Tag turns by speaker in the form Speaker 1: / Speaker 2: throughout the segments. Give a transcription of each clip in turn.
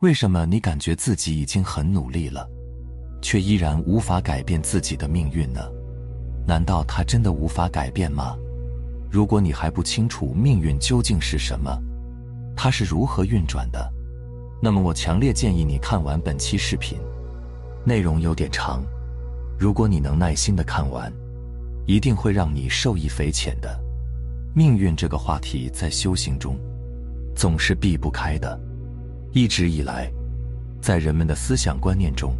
Speaker 1: 为什么你感觉自己已经很努力了，却依然无法改变自己的命运呢？难道他真的无法改变吗？如果你还不清楚命运究竟是什么，它是如何运转的，那么我强烈建议你看完本期视频，内容有点长，如果你能耐心的看完，一定会让你受益匪浅的。命运这个话题在修行中总是避不开的。一直以来，在人们的思想观念中，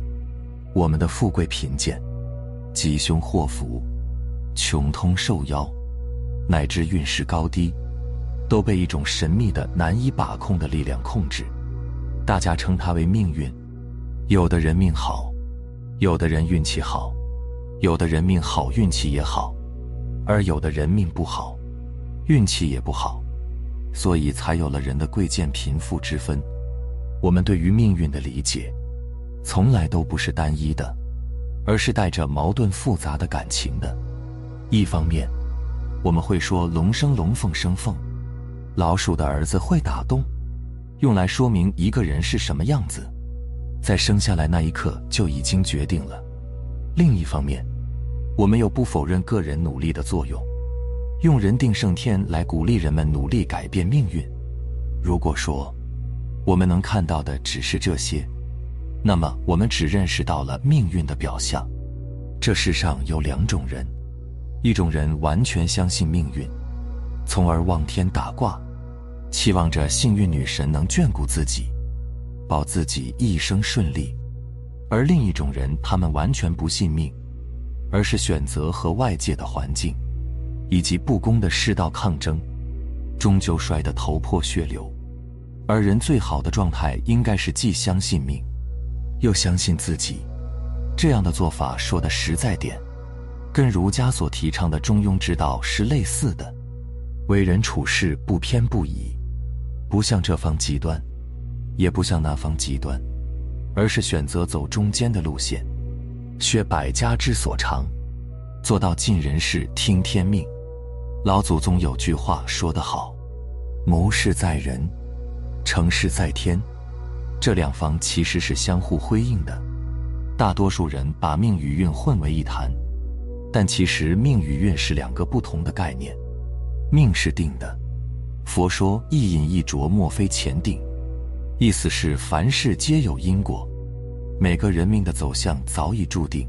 Speaker 1: 我们的富贵贫贱、吉凶祸福、穷通受妖，乃至运势高低，都被一种神秘的、难以把控的力量控制。大家称它为命运。有的人命好，有的人运气好，有的人命好运气也好，而有的人命不好，运气也不好，所以才有了人的贵贱贫富之分。我们对于命运的理解，从来都不是单一的，而是带着矛盾复杂的感情的。一方面，我们会说“龙生龙，凤生凤”，老鼠的儿子会打洞，用来说明一个人是什么样子，在生下来那一刻就已经决定了。另一方面，我们又不否认个人努力的作用，用“人定胜天”来鼓励人们努力改变命运。如果说，我们能看到的只是这些，那么我们只认识到了命运的表象。这世上有两种人，一种人完全相信命运，从而望天打卦，期望着幸运女神能眷顾自己，保自己一生顺利；而另一种人，他们完全不信命，而是选择和外界的环境以及不公的世道抗争，终究摔得头破血流。而人最好的状态应该是既相信命，又相信自己。这样的做法说的实在点，跟儒家所提倡的中庸之道是类似的。为人处事不偏不倚，不向这方极端，也不向那方极端，而是选择走中间的路线，学百家之所长，做到尽人事听天命。老祖宗有句话说得好：“谋事在人。”成事在天，这两方其实是相互辉映的。大多数人把命与运混为一谈，但其实命与运是两个不同的概念。命是定的，佛说一饮一啄莫非前定，意思是凡事皆有因果，每个人命的走向早已注定，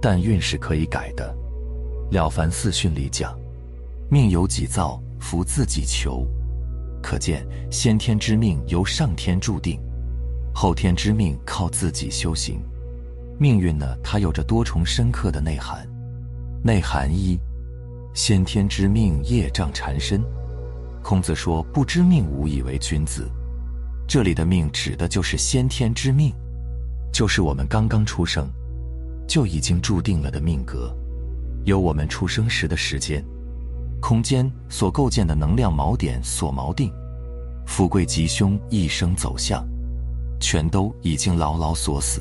Speaker 1: 但运是可以改的。了凡四训里讲：命由己造，福自己求。可见，先天之命由上天注定，后天之命靠自己修行。命运呢，它有着多重深刻的内涵。内涵一，先天之命业障缠身。孔子说：“不知命，无以为君子。”这里的命指的就是先天之命，就是我们刚刚出生就已经注定了的命格，由我们出生时的时间。空间所构建的能量锚点所锚定，富贵吉凶一生走向，全都已经牢牢锁死。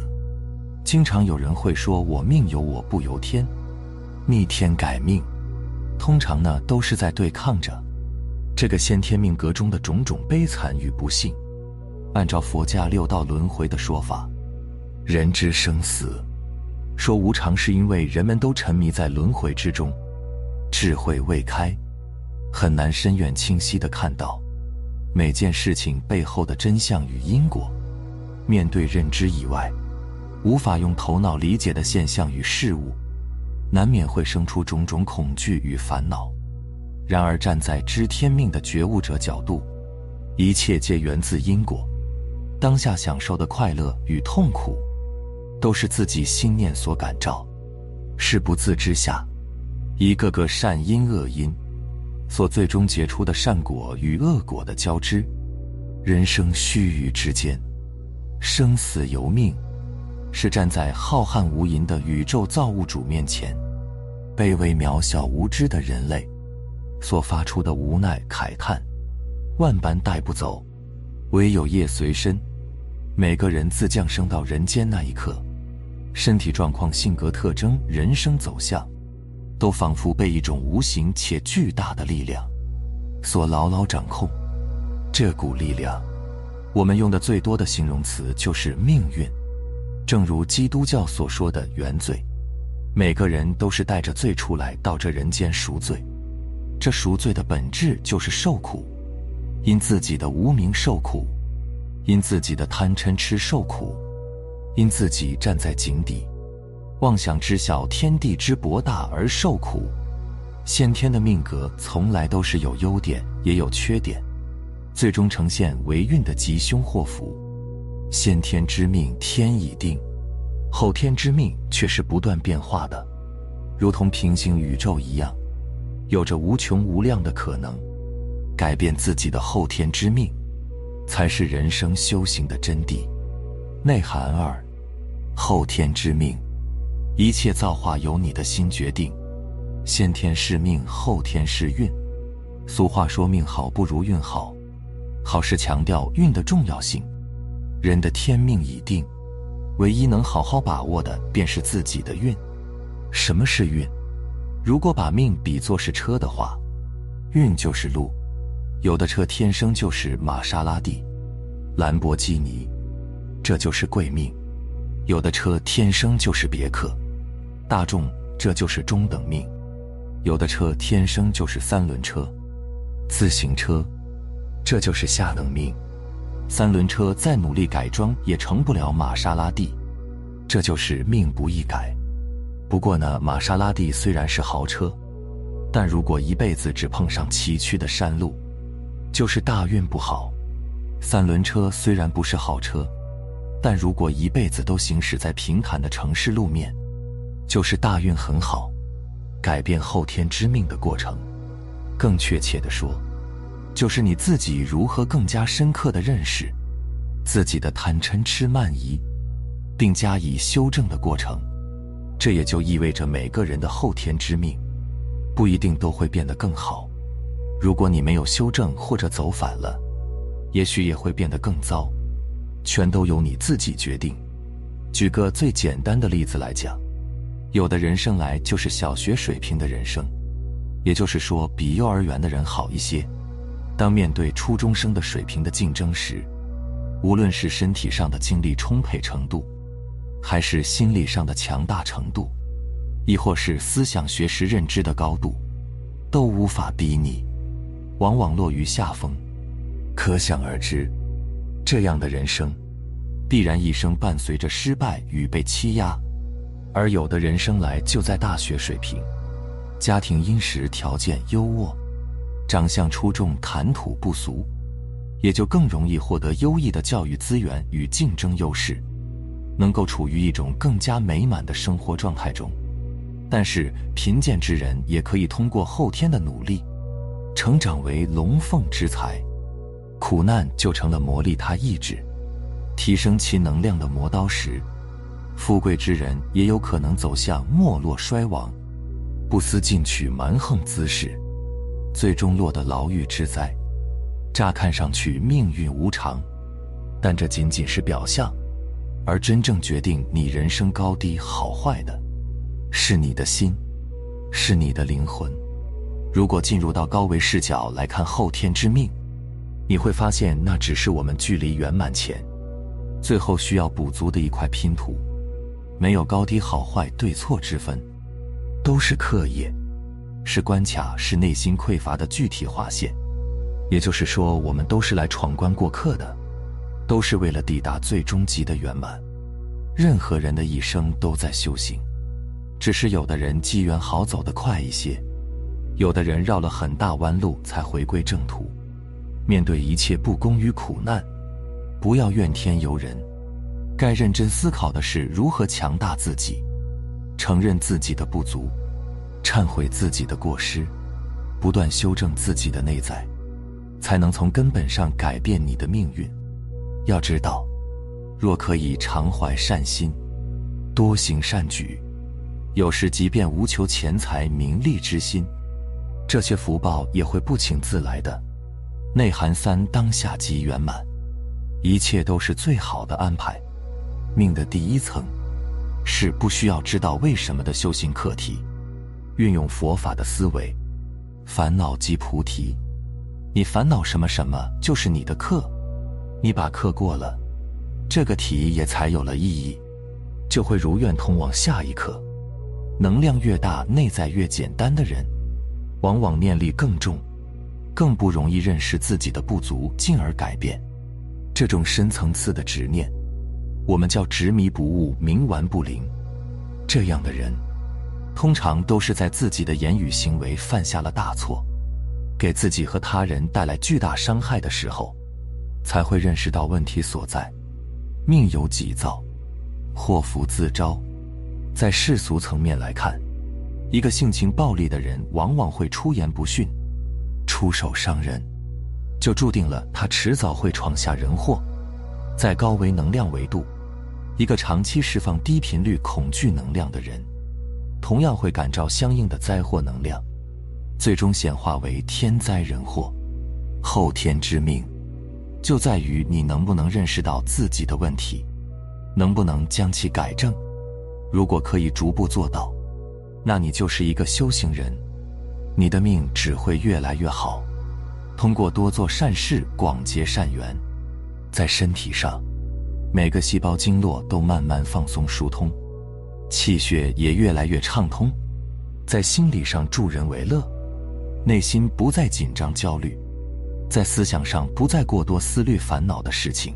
Speaker 1: 经常有人会说：“我命由我不由天，逆天改命。”通常呢，都是在对抗着这个先天命格中的种种悲惨与不幸。按照佛家六道轮回的说法，人之生死，说无常是因为人们都沉迷在轮回之中。智慧未开，很难深远清晰地看到每件事情背后的真相与因果。面对认知以外、无法用头脑理解的现象与事物，难免会生出种种恐惧与烦恼。然而，站在知天命的觉悟者角度，一切皆源自因果。当下享受的快乐与痛苦，都是自己心念所感召，是不自知下。一个个善因恶因，所最终结出的善果与恶果的交织，人生须臾之间，生死由命，是站在浩瀚无垠的宇宙造物主面前，卑微渺小无知的人类，所发出的无奈慨叹。万般带不走，唯有业随身。每个人自降生到人间那一刻，身体状况、性格特征、人生走向。都仿佛被一种无形且巨大的力量所牢牢掌控。这股力量我们用的最多的形容词就是命运。正如基督教所说的原罪，每个人都是带着罪出来到这人间赎罪。这赎罪的本质就是受苦，因自己的无名受苦，因自己的贪嗔痴受苦，因自己站在井底，妄想知晓天地之博大而受苦。先天的命格从来都是有优点也有缺点，最终呈现为运的吉凶祸福。先天之命天已定，后天之命却是不断变化的，如同平行宇宙一样，有着无穷无量的可能。改变自己的后天之命，才是人生修行的真谛。内涵二：后天之命，一切造化由你的心决定。先天是命，后天是运。俗话说：“命好不如运好。”好是强调运的重要性。人的天命已定，唯一能好好把握的便是自己的运。什么是运？如果把命比作是车的话，运就是路。有的车天生就是玛莎拉蒂、兰博基尼，这就是贵命；有的车天生就是别克、大众，这就是中等命；有的车天生就是三轮车、自行车，这就是下等命。三轮车再努力改装也成不了玛莎拉蒂，这就是命不易改。不过呢，玛莎拉蒂虽然是豪车，但如果一辈子只碰上崎岖的山路，就是大运不好。三轮车虽然不是好车，但如果一辈子都行驶在平坦的城市路面，就是大运很好。改变后天之命的过程，更确切的说。就是你自己如何更加深刻的认识自己的贪嗔痴慢疑，并加以修正的过程。这也就意味着每个人的后天之命不一定都会变得更好。如果你没有修正或者走反了，也许也会变得更糟。全都由你自己决定。举个最简单的例子来讲，有的人生来就是小学水平的人生，也就是说比幼儿园的人好一些。当面对初中生的水平的竞争时，无论是身体上的精力充沛程度，还是心理上的强大程度，亦或是思想学识认知的高度，都无法比拟，往往落于下风。可想而知，这样的人生，必然一生伴随着失败与被欺压。而有的人生来就在大学水平，家庭殷实，条件优渥。长相出众，谈吐不俗，也就更容易获得优异的教育资源与竞争优势，能够处于一种更加美满的生活状态中。但是贫贱之人也可以通过后天的努力，成长为龙凤之才，苦难就成了磨砺他意志、提升其能量的磨刀石。富贵之人也有可能走向没落衰亡，不思进取、蛮横姿势。最终落得牢狱之灾。乍看上去命运无常，但这仅仅是表象，而真正决定你人生高低好坏的，是你的心，是你的灵魂。如果进入到高维视角来看后天之命，你会发现那只是我们距离圆满前，最后需要补足的一块拼图，没有高低好坏对错之分，都是课业。是关卡，是内心匮乏的具体划线。也就是说，我们都是来闯关过客的，都是为了抵达最终极的圆满。任何人的一生都在修行，只是有的人机缘好走得快一些，有的人绕了很大弯路才回归正途。面对一切不公与苦难，不要怨天尤人，该认真思考的是如何强大自己，承认自己的不足。忏悔自己的过失，不断修正自己的内在，才能从根本上改变你的命运。要知道，若可以常怀善心，多行善举，有时即便无求钱财名利之心，这些福报也会不请自来的。内涵三：当下即圆满，一切都是最好的安排。命的第一层，是不需要知道为什么的修行课题。运用佛法的思维，烦恼即菩提。你烦恼什么，什么就是你的课。你把课过了，这个题也才有了意义，就会如愿通往下一课。能量越大、内在越简单的人，往往念力更重，更不容易认识自己的不足，进而改变。这种深层次的执念，我们叫执迷不悟、冥顽不灵。这样的人，通常都是在自己的言语行为犯下了大错，给自己和他人带来巨大伤害的时候，才会认识到问题所在。命由己造，祸福自招。在世俗层面来看，一个性情暴戾的人往往会出言不逊，出手伤人。就注定了他迟早会闯下人祸。在高维能量维度，一个长期释放低频率恐惧能量的人，同样会感召相应的灾祸能量，最终显化为天灾人祸。后天之命，就在于你能不能认识到自己的问题，能不能将其改正。如果可以逐步做到，那你就是一个修行人，你的命只会越来越好。通过多做善事，广结善缘，在身体上，每个细胞经络都慢慢放松疏通，气血也越来越畅通；在心理上助人为乐，内心不再紧张焦虑；在思想上不再过多思虑烦恼的事情，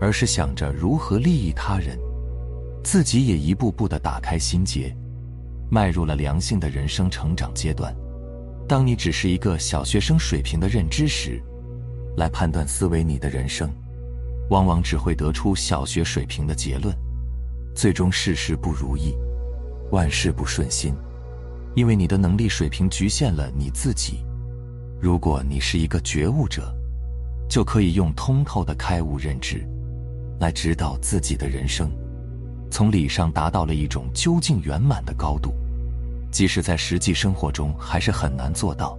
Speaker 1: 而是想着如何利益他人，自己也一步步的打开心结，迈入了良性的人生成长阶段。当你只是一个小学生水平的认知时，来判断思维你的人生，往往只会得出小学水平的结论，最终事事不如意，万事不顺心，因为你的能力水平局限了你自己。如果你是一个觉悟者，就可以用通透的开悟认知，来指导自己的人生，从理上达到了一种究竟圆满的高度。即使在实际生活中还是很难做到，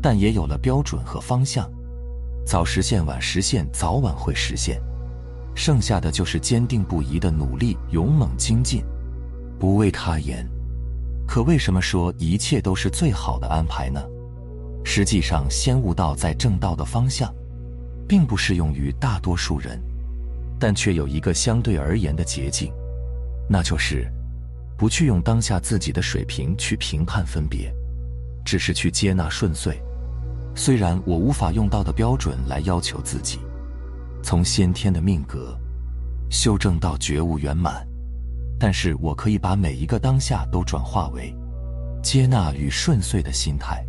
Speaker 1: 但也有了标准和方向，早实现晚实现，早晚会实现。剩下的就是坚定不移的努力，勇猛精进，不畏他言。可为什么说一切都是最好的安排呢？实际上，先悟道在正道的方向，并不适用于大多数人，但却有一个相对而言的捷径，那就是。不去用当下自己的水平去评判分别，只是去接纳顺遂。虽然我无法用道的标准来要求自己，从先天的命格修正到觉悟圆满，但是我可以把每一个当下都转化为接纳与顺遂的心态，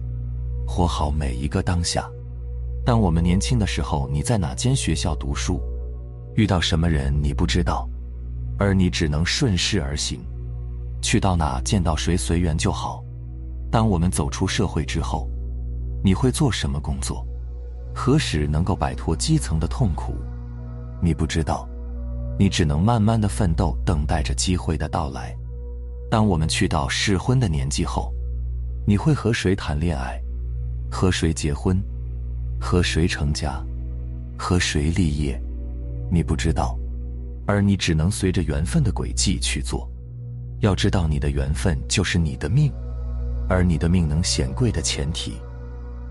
Speaker 1: 活好每一个当下。当我们年轻的时候，你在哪间学校读书，遇到什么人你不知道，而你只能顺势而行。去到哪见到谁随缘就好。当我们走出社会之后，你会做什么工作？何时能够摆脱基层的痛苦？你不知道，你只能慢慢的奋斗，等待着机会的到来。当我们去到适婚的年纪后，你会和谁谈恋爱？和谁结婚？和谁成家？和谁立业？你不知道，而你只能随着缘分的轨迹去做。要知道，你的缘分就是你的命，而你的命能显贵的前提，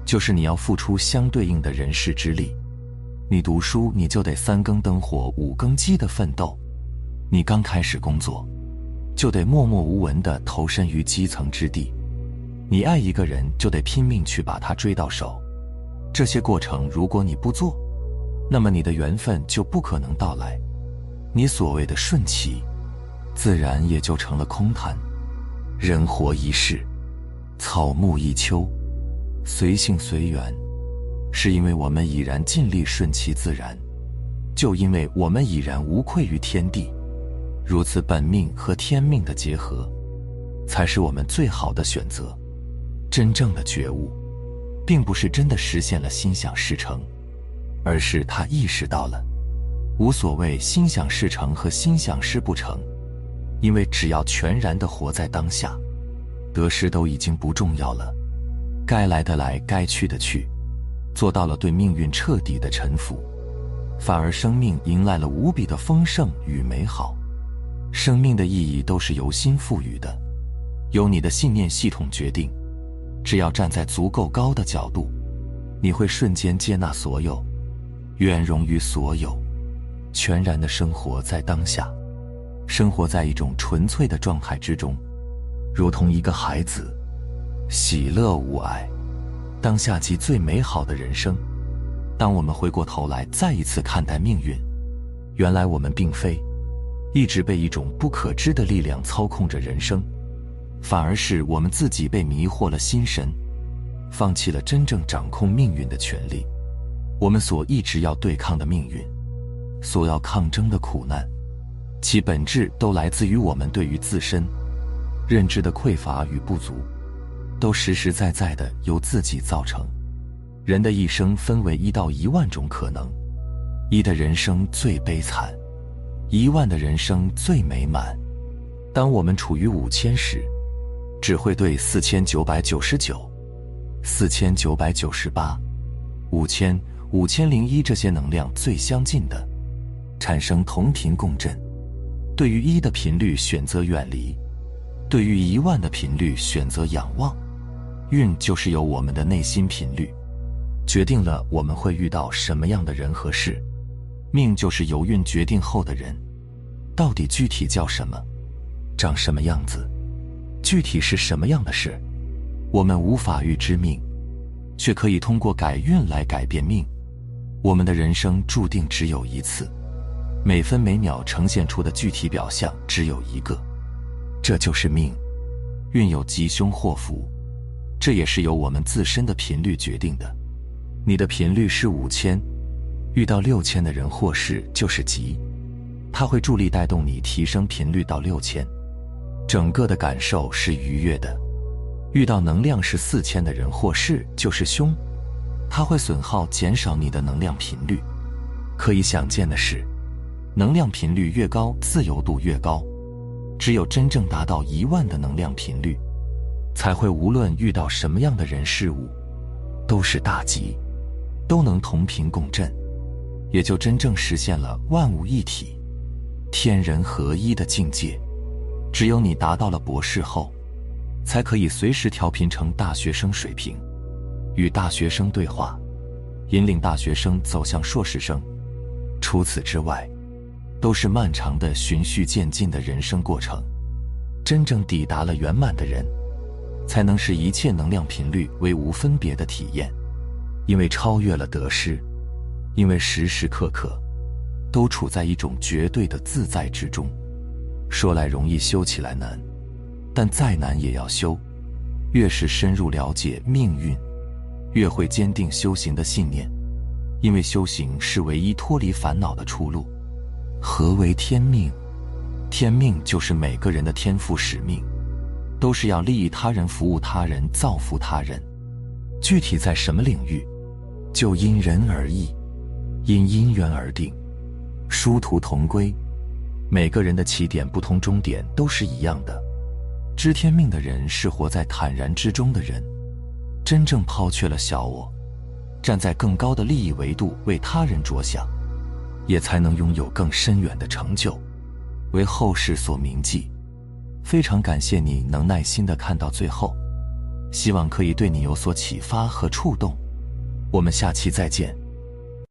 Speaker 1: 就是你要付出相对应的人事之力。你读书，你就得三更灯火五更鸡的奋斗；你刚开始工作，就得默默无闻的投身于基层之地；你爱一个人，就得拼命去把他追到手。这些过程，如果你不做，那么你的缘分就不可能到来。你所谓的顺其。自然也就成了空谈。人活一世，草木一秋，随性随缘，是因为我们已然尽力顺其自然，就因为我们已然无愧于天地。如此本命和天命的结合，才是我们最好的选择。真正的觉悟，并不是真的实现了心想事成，而是他意识到了，无所谓心想事成和心想事不成。因为只要全然的活在当下，得失都已经不重要了，该来的来，该去的去，做到了对命运彻底的臣服，反而生命迎来了无比的丰盛与美好。生命的意义都是由心赋予的，由你的信念系统决定。只要站在足够高的角度，你会瞬间接纳所有，圆融于所有，全然的生活在当下，生活在一种纯粹的状态之中，如同一个孩子，喜乐无碍，当下即最美好的人生。当我们回过头来再一次看待命运，原来我们并非一直被一种不可知的力量操控着人生，反而是我们自己被迷惑了心神，放弃了真正掌控命运的权利。我们所一直要对抗的命运，所要抗争的苦难，其本质都来自于我们对于自身认知的匮乏与不足，都实实在在的由自己造成。人的一生分为一到一万种可能，一的人生最悲惨，一万的人生最美满。当我们处于五千时，只会对四千九百九十九、四千九百九十八、五千、五千零一这些能量最相近的，产生同频共振。对于一的频率选择远离，对于一万的频率选择仰望。运就是由我们的内心频率。决定了我们会遇到什么样的人和事，命就是由运决定后的人，到底具体叫什么，长什么样子，具体是什么样的事，我们无法预知命，却可以通过改运来改变命。我们的人生注定只有一次，每分每秒呈现出的具体表象只有一个，这就是命。运有吉凶祸福，这也是由我们自身的频率决定的。你的频率是五千，遇到六千的人或事就是吉，它会助力带动你提升频率到六千，整个的感受是愉悦的。遇到能量是四千的人或事就是凶，它会损耗减少你的能量频率。可以想见的是，能量频率越高，自由度越高。只有真正达到一万的能量频率，才会无论遇到什么样的人事物，都是大吉。都能同频共振，也就真正实现了万物一体、天人合一的境界。只有你达到了博士后，才可以随时调频成大学生水平，与大学生对话，引领大学生走向硕士生。除此之外，都是漫长的循序渐进的人生过程。真正抵达了圆满的人，才能使一切能量频率为无分别的体验。因为超越了得失，因为时时刻刻都处在一种绝对的自在之中。说来容易，修起来难，但再难也要修。越是深入了解命运，越会坚定修行的信念。因为修行是唯一脱离烦恼的出路。何为天命？天命就是每个人的天赋使命，都是要利益他人、服务他人、造福他人。具体在什么领域？就因人而异，因因缘而定，殊途同归。每个人的起点不同，终点都是一样的。知天命的人是活在坦然之中的人，真正抛却了小我，站在更高的利益维度为他人着想，也才能拥有更深远的成就，为后世所铭记。非常感谢你能耐心的看到最后，希望可以对你有所启发和触动。我们下期再见。